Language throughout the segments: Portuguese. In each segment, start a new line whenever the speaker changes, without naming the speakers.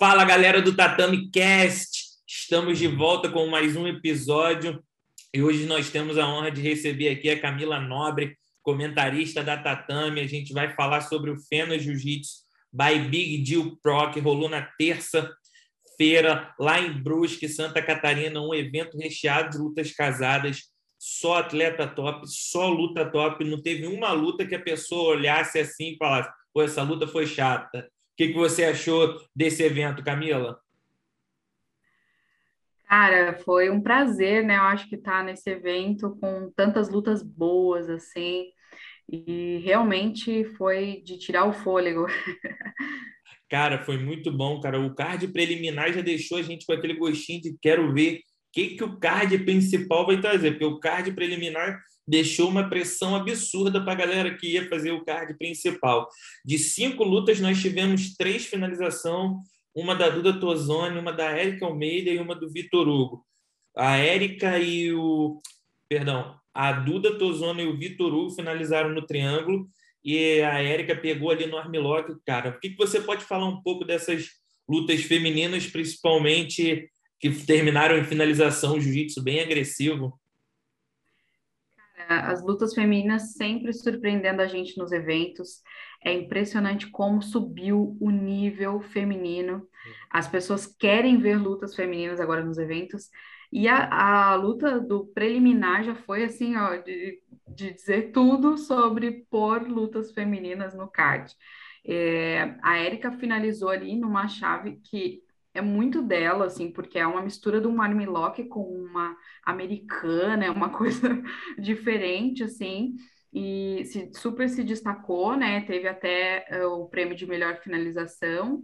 Fala galera do Tatame Cast, estamos de volta com mais um episódio. E hoje nós temos a honra de receber aqui a Camila Nobre, comentarista da Tatame. A gente vai falar sobre o Fena Jiu-Jitsu by Big Deal Pro, que rolou na terça-feira lá em Brusque, Santa Catarina, um evento recheado de lutas casadas, só atleta top, só luta top. Não teve uma luta que a pessoa olhasse assim e falasse: pô, essa luta foi chata que, que você achou desse evento, Camila?
Cara, foi um prazer, né? Eu acho que estar tá nesse evento com tantas lutas boas, assim, e realmente foi de tirar o fôlego.
Cara, foi muito bom, cara. O card preliminar já deixou a gente com aquele gostinho de quero ver que, que o card principal vai trazer, porque o card preliminar deixou uma pressão absurda para a galera que ia fazer o card principal. De cinco lutas, nós tivemos três finalizações, uma da Duda Tozoni, uma da Érica Almeida e uma do Vitor Hugo. A Érica e o... Perdão, a Duda Tozoni e o Vitor Hugo finalizaram no triângulo e a Érica pegou ali no armlock. Cara, o que, que você pode falar um pouco dessas lutas femininas, principalmente que terminaram em finalização, jiu-jitsu bem agressivo?
as lutas femininas sempre surpreendendo a gente nos eventos. É impressionante como subiu o nível feminino. As pessoas querem ver lutas femininas agora nos eventos. E a, a luta do preliminar já foi assim, ó, de, de dizer tudo sobre pôr lutas femininas no card. É, a Érica finalizou ali numa chave que é muito dela, assim, porque é uma mistura de um com uma americana, é uma coisa diferente, assim, e se, super se destacou, né? Teve até uh, o prêmio de melhor finalização.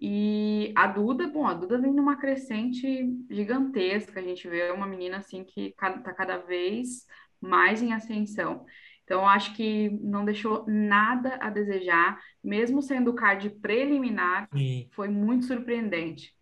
E a Duda, bom, a Duda vem numa crescente gigantesca, a gente vê uma menina assim que está cada vez mais em ascensão. Então, acho que não deixou nada a desejar, mesmo sendo o card preliminar, Sim. foi muito surpreendente.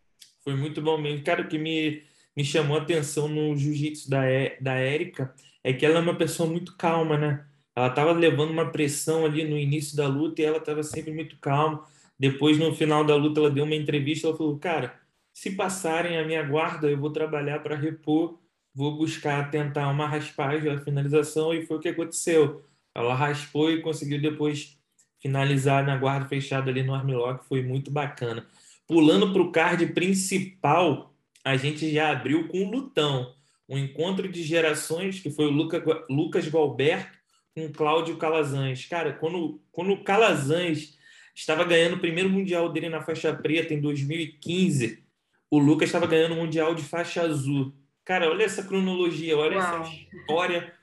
Foi muito bom mesmo. Cara, o que me, me chamou a atenção no jiu-jitsu da, da Érica é que ela é uma pessoa muito calma, né? Ela estava levando uma pressão ali no início da luta e ela estava sempre muito calma. Depois, no final da luta, ela deu uma entrevista. Ela falou: Cara, se passarem a minha guarda, eu vou trabalhar para repor vou buscar tentar uma raspagem, a finalização, e foi o que aconteceu. Ela raspou e conseguiu depois finalizar na guarda fechada ali no armlock, foi muito bacana. Pulando para o card principal, a gente já abriu com o Lutão, um encontro de gerações que foi o Luca, Lucas Galberto com Cláudio Calazans. Cara, quando, quando o Calazans estava ganhando o primeiro mundial dele na faixa preta em 2015, o Lucas estava ganhando o mundial de faixa azul. Cara, olha essa cronologia, olha Uau. essa história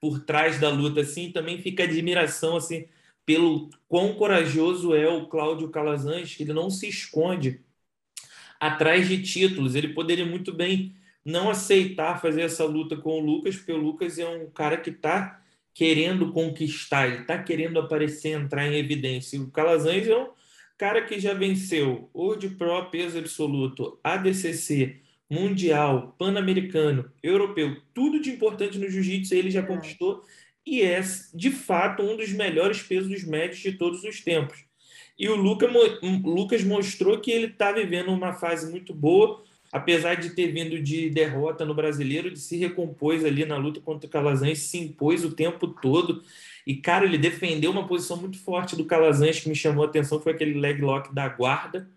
por trás da luta, assim, também fica admiração, assim, pelo quão corajoso é o Cláudio Calazans, que ele não se esconde atrás de títulos. Ele poderia muito bem não aceitar fazer essa luta com o Lucas, porque o Lucas é um cara que está querendo conquistar, ele está querendo aparecer, entrar em evidência. O Calazans é um cara que já venceu o de Pro peso absoluto, ADCC, mundial, pan-americano, europeu, tudo de importante no jiu-jitsu ele já é. conquistou e é, de fato, um dos melhores pesos médios de todos os tempos. E o Luca, Lucas mostrou que ele está vivendo uma fase muito boa, apesar de ter vindo de derrota no brasileiro, de se recompôs ali na luta contra o Calazans, se impôs o tempo todo. E, cara, ele defendeu uma posição muito forte do Calazans, que me chamou a atenção, foi aquele leg lock da guarda,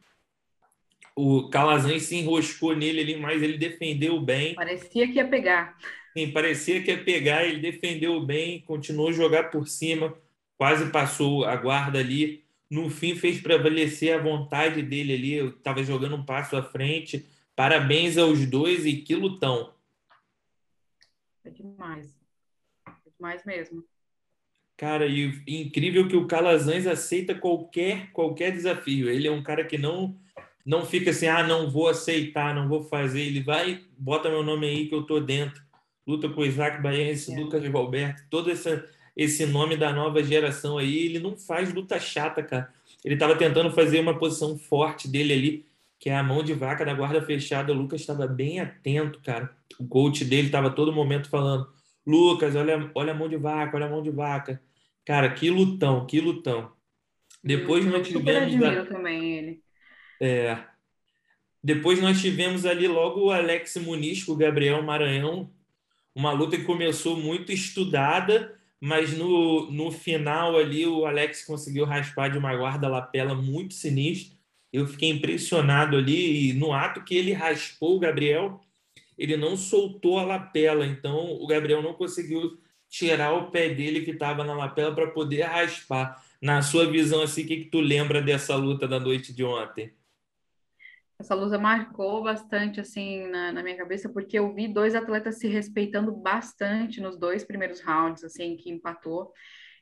o Calazans se enroscou nele ali, mas ele defendeu bem.
Parecia que ia pegar.
Sim, parecia que ia pegar, ele defendeu bem, continuou a jogar por cima, quase passou a guarda ali. No fim, fez prevalecer a vontade dele ali, eu estava jogando um passo à frente. Parabéns aos dois e que lutão.
É demais. É demais mesmo.
Cara, e incrível que o Calazans aceita qualquer qualquer desafio. Ele é um cara que não não fica assim, ah, não vou aceitar, não vou fazer. Ele vai, bota meu nome aí que eu tô dentro. Luta com o Isaac Baiense, é. Lucas Roberto, todo essa, esse nome da nova geração aí. Ele não faz luta chata, cara. Ele estava tentando fazer uma posição forte dele ali, que é a mão de vaca da guarda fechada. O Lucas estava bem atento, cara. O coach dele estava todo momento falando: Lucas, olha, olha a mão de vaca, olha a mão de vaca. Cara, que lutão, que lutão. Depois
hum, nós tivemos. Eu também ele.
É, Depois nós tivemos ali logo o Alex Muniz com o Gabriel Maranhão, uma luta que começou muito estudada, mas no, no final ali o Alex conseguiu raspar de uma guarda-lapela muito sinistra. Eu fiquei impressionado ali e no ato que ele raspou o Gabriel, ele não soltou a lapela, então o Gabriel não conseguiu tirar o pé dele que estava na lapela para poder raspar. Na sua visão, assim, o que, que tu lembra dessa luta da noite de ontem?
Essa luta marcou bastante, assim, na, na minha cabeça, porque eu vi dois atletas se respeitando bastante nos dois primeiros rounds, assim, que empatou.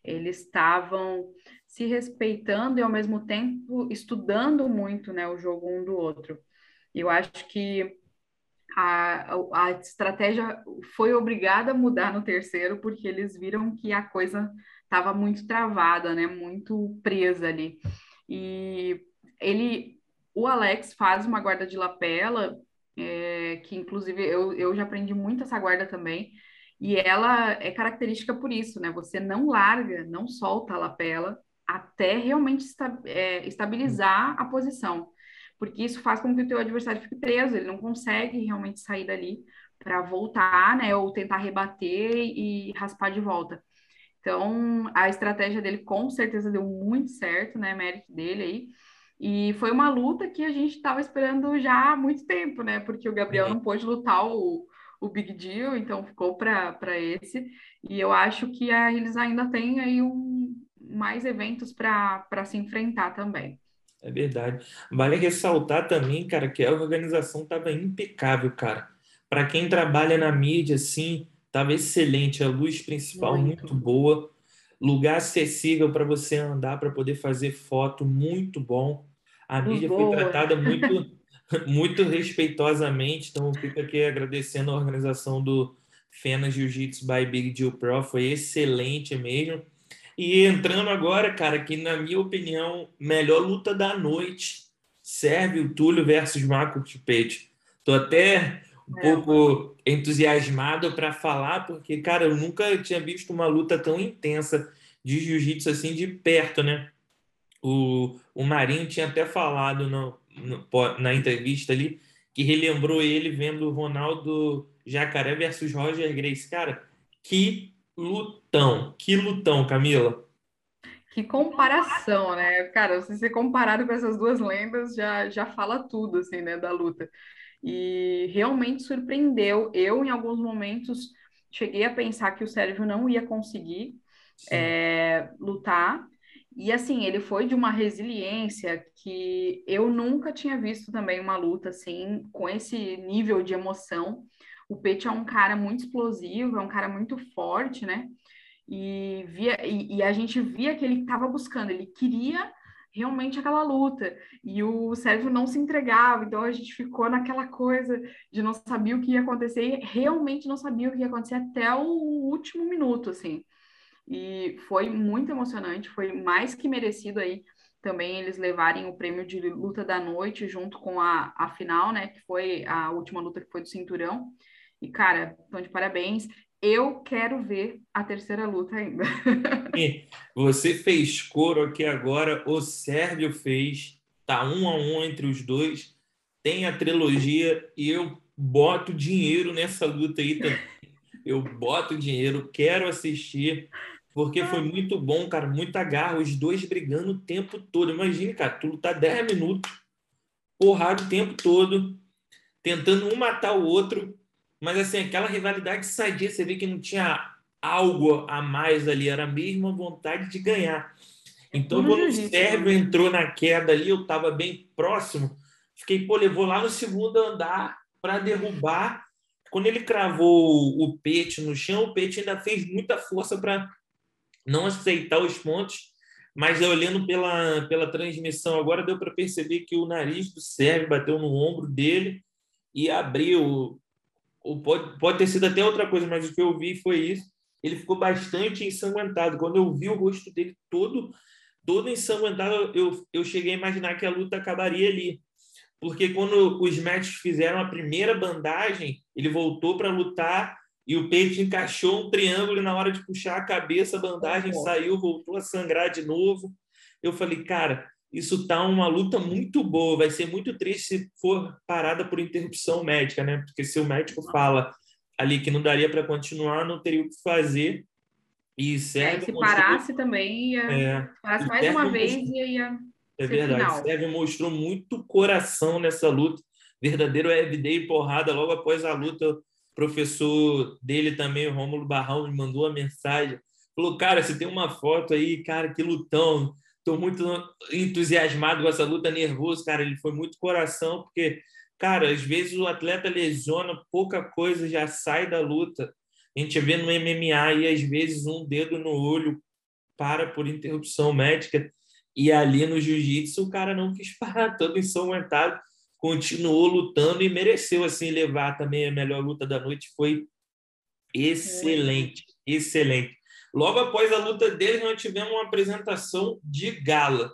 Eles estavam se respeitando e, ao mesmo tempo, estudando muito, né, o jogo um do outro. Eu acho que a, a estratégia foi obrigada a mudar no terceiro, porque eles viram que a coisa estava muito travada, né? Muito presa ali. E ele, o Alex faz uma guarda de lapela, é, que inclusive eu, eu já aprendi muito essa guarda também, e ela é característica por isso, né? Você não larga, não solta a lapela até realmente esta, é, estabilizar a posição, porque isso faz com que o teu adversário fique preso, ele não consegue realmente sair dali para voltar, né? Ou tentar rebater e raspar de volta. Então, a estratégia dele com certeza deu muito certo, né? Mérito dele aí. E foi uma luta que a gente estava esperando já há muito tempo, né? Porque o Gabriel não pôde lutar o, o Big Deal, então ficou para esse. E eu acho que a, eles ainda têm aí um, mais eventos para se enfrentar também.
É verdade. Vale ressaltar também, cara, que a organização estava impecável, cara. Para quem trabalha na mídia, assim, Estava excelente, a luz principal muito, muito boa, lugar acessível para você andar, para poder fazer foto, muito bom. A mídia foi tratada muito, muito respeitosamente, então fica aqui agradecendo a organização do Fena Jiu-Jitsu by Big Deal Pro, foi excelente mesmo. E entrando agora, cara, que na minha opinião, melhor luta da noite, Sérgio Túlio versus Marco Tipete. Tô até um é. pouco entusiasmado para falar, porque, cara, eu nunca tinha visto uma luta tão intensa de jiu-jitsu assim de perto, né? O, o Marinho tinha até falado no, no, na entrevista ali que relembrou ele vendo o Ronaldo Jacaré versus Roger Grace. Cara, que lutão, que lutão, Camila.
Que comparação, né? Cara, se ser comparado com essas duas lendas já, já fala tudo, assim, né, da luta e realmente surpreendeu. Eu, em alguns momentos, cheguei a pensar que o Sérgio não ia conseguir é, lutar. E assim, ele foi de uma resiliência que eu nunca tinha visto também uma luta assim, com esse nível de emoção. O Pete é um cara muito explosivo, é um cara muito forte, né? E, via, e, e a gente via que ele estava buscando, ele queria realmente aquela luta. E o Sérgio não se entregava, então a gente ficou naquela coisa de não saber o que ia acontecer, e realmente não sabia o que ia acontecer até o último minuto, assim. E foi muito emocionante, foi mais que merecido aí também eles levarem o prêmio de luta da noite junto com a, a final, né, que foi a última luta que foi do cinturão. E, cara, então de parabéns. Eu quero ver a terceira luta ainda.
Você fez coro aqui agora, o Sérgio fez, tá um a um entre os dois, tem a trilogia e eu boto dinheiro nessa luta aí também. Eu boto dinheiro, quero assistir, porque foi muito bom, cara, muita garra, os dois brigando o tempo todo. Imagina, cara, tu lutar 10 minutos, porrada o tempo todo, tentando um matar o outro mas assim, aquela rivalidade sadia, você vê que não tinha algo a mais ali, era a mesma vontade de ganhar. Então, quando o Sérgio entrou na queda ali, eu estava bem próximo, fiquei, pô, levou lá no segundo andar para derrubar. Quando ele cravou o pet no chão, o pet ainda fez muita força para não aceitar os pontos, mas olhando pela, pela transmissão agora, deu para perceber que o nariz do Sérgio bateu no ombro dele e abriu pode, pode ter sido até outra coisa, mas o que eu vi foi isso. Ele ficou bastante ensanguentado. Quando eu vi o rosto dele todo, todo ensanguentado, eu, eu cheguei a imaginar que a luta acabaria ali. Porque quando os médicos fizeram a primeira bandagem, ele voltou para lutar e o peito encaixou um triângulo e na hora de puxar a cabeça, a bandagem saiu, voltou a sangrar de novo. Eu falei, cara, isso tá uma luta muito boa. Vai ser muito triste se for parada por interrupção médica, né? Porque se o médico fala ali que não daria para continuar, não teria o que fazer. E
Sérgio é, se parasse também, ia, é, parasse mais uma vez e ia.
É verdade. Final. Sérgio mostrou muito coração nessa luta, verdadeiro everyday porrada. Logo após a luta, professor dele também, o Rômulo Barral, me mandou uma mensagem. Falou, cara, você tem uma foto aí, cara, que lutão. Estou muito entusiasmado com essa luta, nervoso, cara. Ele foi muito coração, porque, cara, às vezes o atleta lesiona, pouca coisa já sai da luta. A gente vê no MMA e às vezes um dedo no olho para por interrupção médica e ali no jiu-jitsu o cara não quis parar, todo ensanguentado, continuou lutando e mereceu assim levar também a melhor luta da noite, foi excelente, excelente. Logo após a luta deles, nós tivemos uma apresentação de gala.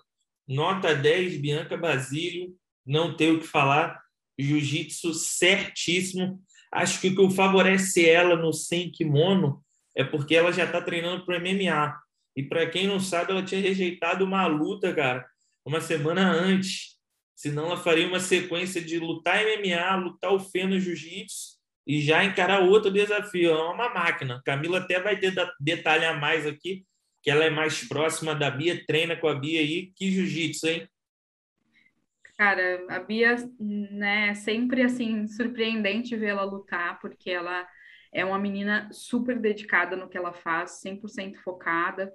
Nota 10, Bianca Basílio, não tenho o que falar. Jiu-jitsu certíssimo. Acho que o que favorece ela no sem kimono é porque ela já está treinando para MMA. E para quem não sabe, ela tinha rejeitado uma luta, cara, uma semana antes. Senão ela faria uma sequência de lutar MMA, lutar o Fê no jiu-jitsu e já encarar outro desafio. É uma máquina. Camila até vai detalhar mais aqui, que ela é mais próxima da Bia, treina com a Bia aí. Que jiu-jitsu, hein?
Cara, a Bia, né, é sempre assim, surpreendente vê-la lutar, porque ela é uma menina super dedicada no que ela faz, 100% focada,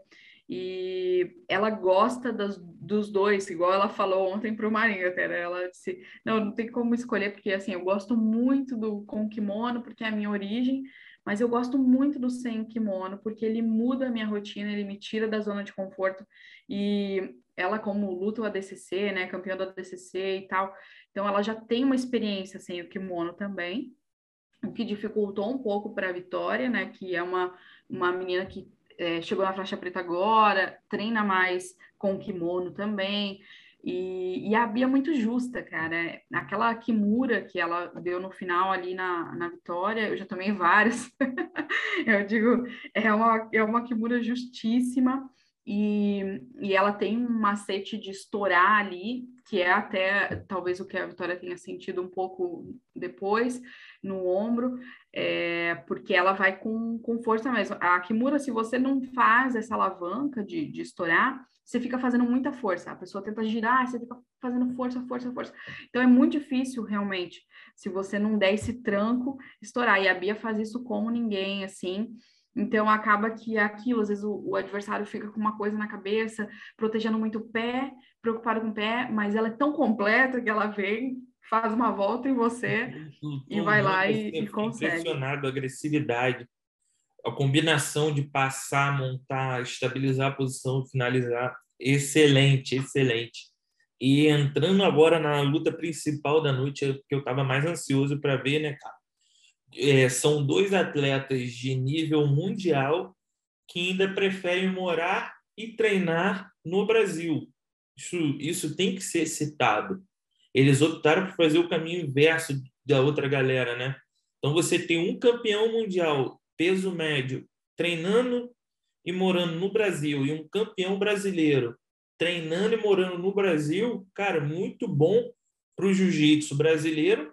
e ela gosta das, dos dois, igual ela falou ontem para o Marinho, até, né? ela disse, não, não tem como escolher, porque assim, eu gosto muito do com kimono, porque é a minha origem, mas eu gosto muito do sem kimono, porque ele muda a minha rotina, ele me tira da zona de conforto, e ela como luta o ADCC, né, campeã do ADCC e tal, então ela já tem uma experiência sem o kimono também, o que dificultou um pouco para a Vitória, né, que é uma, uma menina que é, chegou na faixa preta agora, treina mais com kimono também, e, e, a Bia é muito justa, cara. Aquela Kimura que ela deu no final ali na, na vitória, eu já tomei várias. eu digo, é uma, é uma Kimura justíssima. E, e ela tem um macete de estourar ali, que é até talvez o que a Vitória tenha sentido um pouco depois no ombro, é, porque ela vai com, com força mesmo. A Kimura, se você não faz essa alavanca de, de estourar, você fica fazendo muita força. A pessoa tenta girar, você fica fazendo força, força, força. Então é muito difícil realmente, se você não der esse tranco, estourar. E a Bia faz isso como ninguém, assim. Então acaba que é aquilo, às vezes o, o, adversário fica com uma coisa na cabeça, protegendo muito o pé, preocupado com o pé, mas ela é tão completa que ela vem, faz uma volta em você e vai lá e, e consegue.
Impressionado, a agressividade, a combinação de passar, montar, estabilizar a posição, finalizar, excelente, excelente. E entrando agora na luta principal da noite, que eu estava mais ansioso para ver, né, cara? é, são dois atletas de nível mundial que ainda preferem morar e treinar no Brasil. Isso, isso tem que ser citado. Eles optaram por fazer o caminho inverso da outra galera, né? Então você tem um campeão mundial peso médio treinando e morando no Brasil e um campeão brasileiro treinando e morando no Brasil, cara, muito bom para o jiu-jitsu brasileiro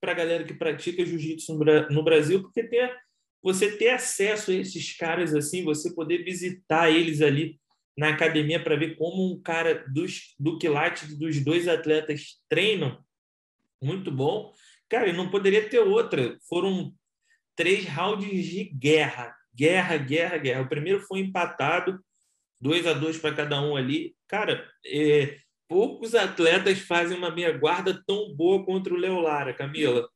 para a galera que pratica jiu-jitsu no Brasil, porque ter, você ter acesso a esses caras assim, você poder visitar eles ali na academia para ver como um cara dos, do quilate dos dois atletas treinam, muito bom. Cara, não poderia ter outra. Foram três rounds de guerra, guerra, guerra, guerra. O primeiro foi empatado, dois a dois para cada um ali. Cara, é, poucos atletas fazem uma meia guarda tão boa contra o Léo Lara, Camila.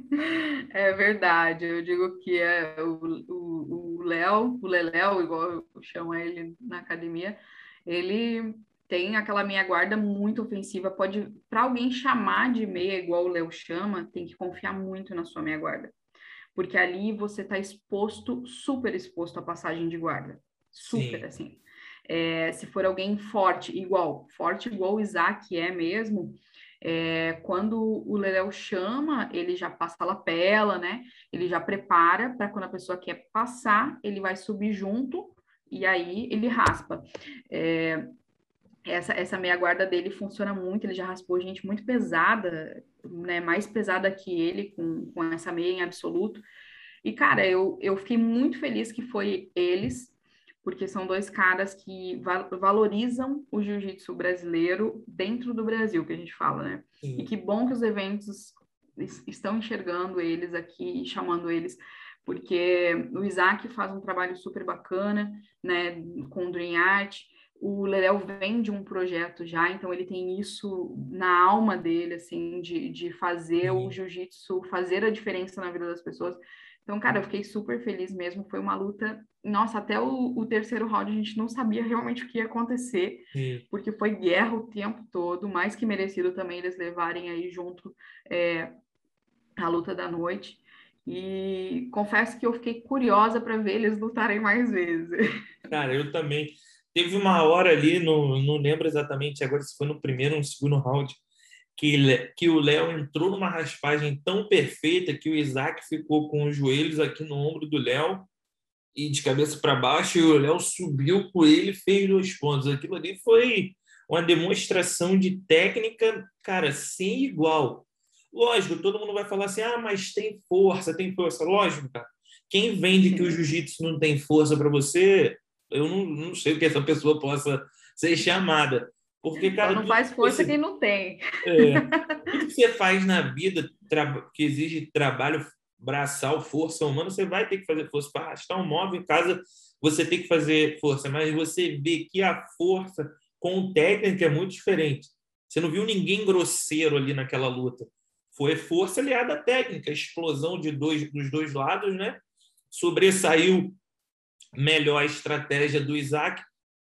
É verdade, eu digo que é o Léo, o Leléo, igual eu chamo ele na academia, ele tem aquela meia guarda muito ofensiva. Pode, para alguém chamar de meia igual o Léo chama, tem que confiar muito na sua meia guarda, porque ali você está exposto, super exposto à passagem de guarda, super Sim. assim. É, se for alguém forte, igual, forte igual o Isaac é mesmo, é, quando o Leléu chama, ele já passa a lapela, né? Ele já prepara para quando a pessoa quer passar, ele vai subir junto e aí ele raspa. É, essa, essa meia guarda dele funciona muito, ele já raspou gente muito pesada, né, mais pesada que ele, com, com essa meia em absoluto. E, cara, eu, eu fiquei muito feliz que foi eles, porque são dois caras que va valorizam o jiu-jitsu brasileiro dentro do Brasil, que a gente fala, né? Sim. E que bom que os eventos estão enxergando eles aqui e chamando eles porque o Isaac faz um trabalho super bacana, né, com o Dream Art, o Leléo vem de um projeto já, então ele tem isso na alma dele, assim, de, de fazer uhum. o jiu-jitsu, fazer a diferença na vida das pessoas. Então, cara, eu fiquei super feliz mesmo. Foi uma luta. Nossa, até o, o terceiro round a gente não sabia realmente o que ia acontecer, uhum. porque foi guerra o tempo todo, mais que merecido também eles levarem aí junto é, a luta da noite. E confesso que eu fiquei curiosa para ver eles lutarem mais vezes.
Cara, eu também. Teve uma hora ali, no, não lembro exatamente agora se foi no primeiro ou no segundo round, que, que o Léo entrou numa raspagem tão perfeita que o Isaac ficou com os joelhos aqui no ombro do Léo e de cabeça para baixo, e o Léo subiu com ele e fez dois pontos. Aquilo ali foi uma demonstração de técnica, cara, sem igual. Lógico, todo mundo vai falar assim: ah, mas tem força, tem força. Lógico, cara. Quem vende que o jiu-jitsu não tem força para você, eu não, não sei o que essa pessoa possa ser chamada. Porque, cara.
Então não faz força você, quem não tem.
É, tudo que você faz na vida que exige trabalho braçal, força humana, você vai ter que fazer força para arrastar um móvel em casa, você tem que fazer força, mas você vê que a força com técnica é muito diferente. Você não viu ninguém grosseiro ali naquela luta. Foi força aliada à técnica, explosão de dois, dos dois lados, né? Sobressaiu melhor a estratégia do Isaac,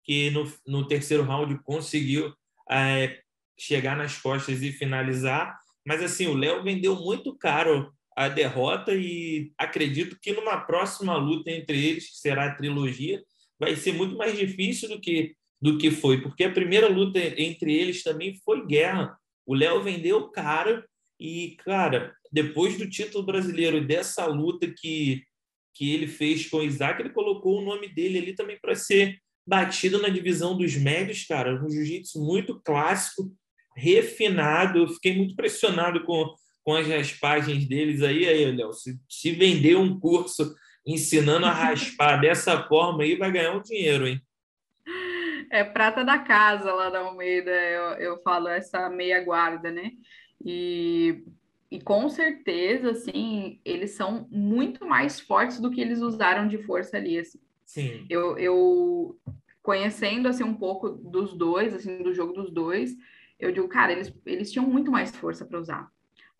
que no, no terceiro round conseguiu é, chegar nas costas e finalizar. Mas assim, o Léo vendeu muito caro a derrota e acredito que numa próxima luta entre eles, que será a trilogia, vai ser muito mais difícil do que do que foi, porque a primeira luta entre eles também foi guerra. O Léo vendeu caro e, cara, depois do título brasileiro dessa luta que que ele fez com o Isaac, ele colocou o nome dele ali também para ser batido na divisão dos médios, cara. Um jiu-jitsu muito clássico, refinado. Eu fiquei muito impressionado com, com as raspagens deles aí. Aí, Léo, se, se vender um curso ensinando a raspar dessa forma aí, vai ganhar um dinheiro, hein?
É prata da casa lá da Almeida, eu, eu falo essa meia guarda, né? E e com certeza, assim, eles são muito mais fortes do que eles usaram de força ali, assim.
Sim.
Eu, eu conhecendo, assim, um pouco dos dois, assim, do jogo dos dois, eu digo, cara, eles, eles tinham muito mais força para usar.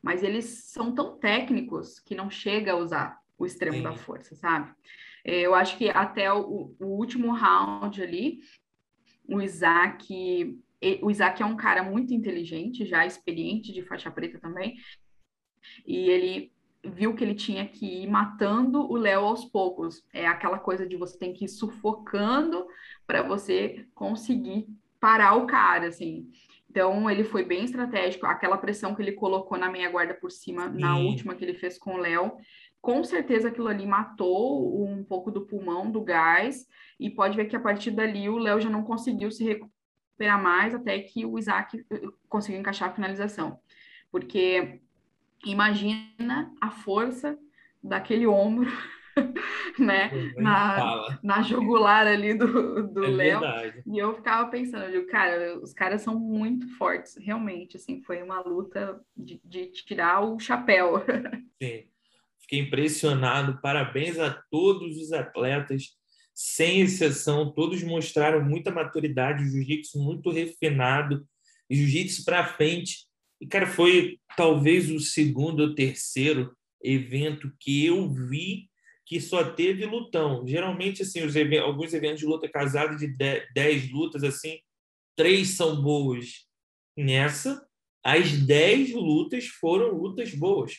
Mas eles são tão técnicos que não chega a usar o extremo Sim. da força, sabe? É, eu acho que até o, o último round ali, o Isaac o Isaac é um cara muito inteligente, já experiente de faixa preta também, e ele viu que ele tinha que ir matando o Léo aos poucos. É aquela coisa de você tem que ir sufocando para você conseguir parar o cara, assim. Então, ele foi bem estratégico. Aquela pressão que ele colocou na meia guarda por cima, Sim. na última que ele fez com o Léo, com certeza aquilo ali matou um pouco do pulmão, do gás, e pode ver que a partir dali o Léo já não conseguiu se recuperar mais até que o Isaac eh, conseguiu encaixar a finalização. Porque imagina a força daquele ombro, né, na, na jugular ali do, do é Léo. E eu ficava pensando, eu digo, cara, os caras são muito fortes, realmente, assim, foi uma luta de, de tirar o chapéu.
Sim, fiquei impressionado, parabéns a todos os atletas, sem exceção, todos mostraram muita maturidade, jiu-jitsu muito refinado, jiu-jitsu para frente, e, cara, foi talvez o segundo ou terceiro evento que eu vi que só teve lutão. Geralmente, assim, os eventos, alguns eventos de luta casada de 10 lutas, assim, três são boas. Nessa, as 10 lutas foram lutas boas.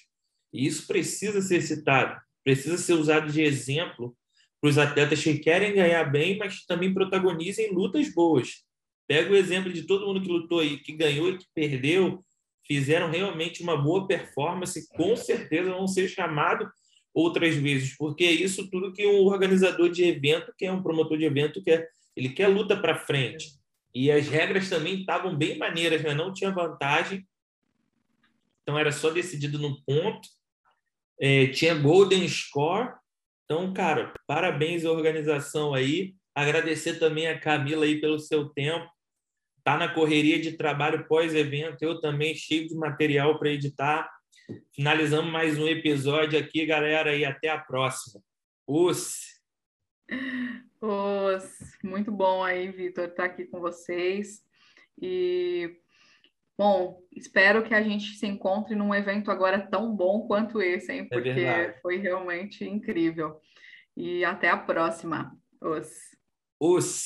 E isso precisa ser citado, precisa ser usado de exemplo para os atletas que querem ganhar bem, mas também protagonizem lutas boas. Pega o exemplo de todo mundo que lutou aí, que ganhou e que perdeu, fizeram realmente uma boa performance, com certeza vão ser chamados outras vezes, porque é isso tudo que um organizador de evento, que é um promotor de evento, quer. Ele quer luta para frente. E as regras também estavam bem maneiras, né? Não tinha vantagem. Então era só decidido no ponto. É, tinha Golden Score. Então, cara, parabéns à organização aí. Agradecer também a Camila aí pelo seu tempo. Tá na correria de trabalho pós-evento. Eu também cheio de material para editar. Finalizamos mais um episódio aqui, galera, e até a próxima. Os.
Os. Muito bom aí, Vitor, estar aqui com vocês. E, bom, espero que a gente se encontre num evento agora tão bom quanto esse, hein? É Porque é foi realmente incrível. E até a próxima. Os.
Os.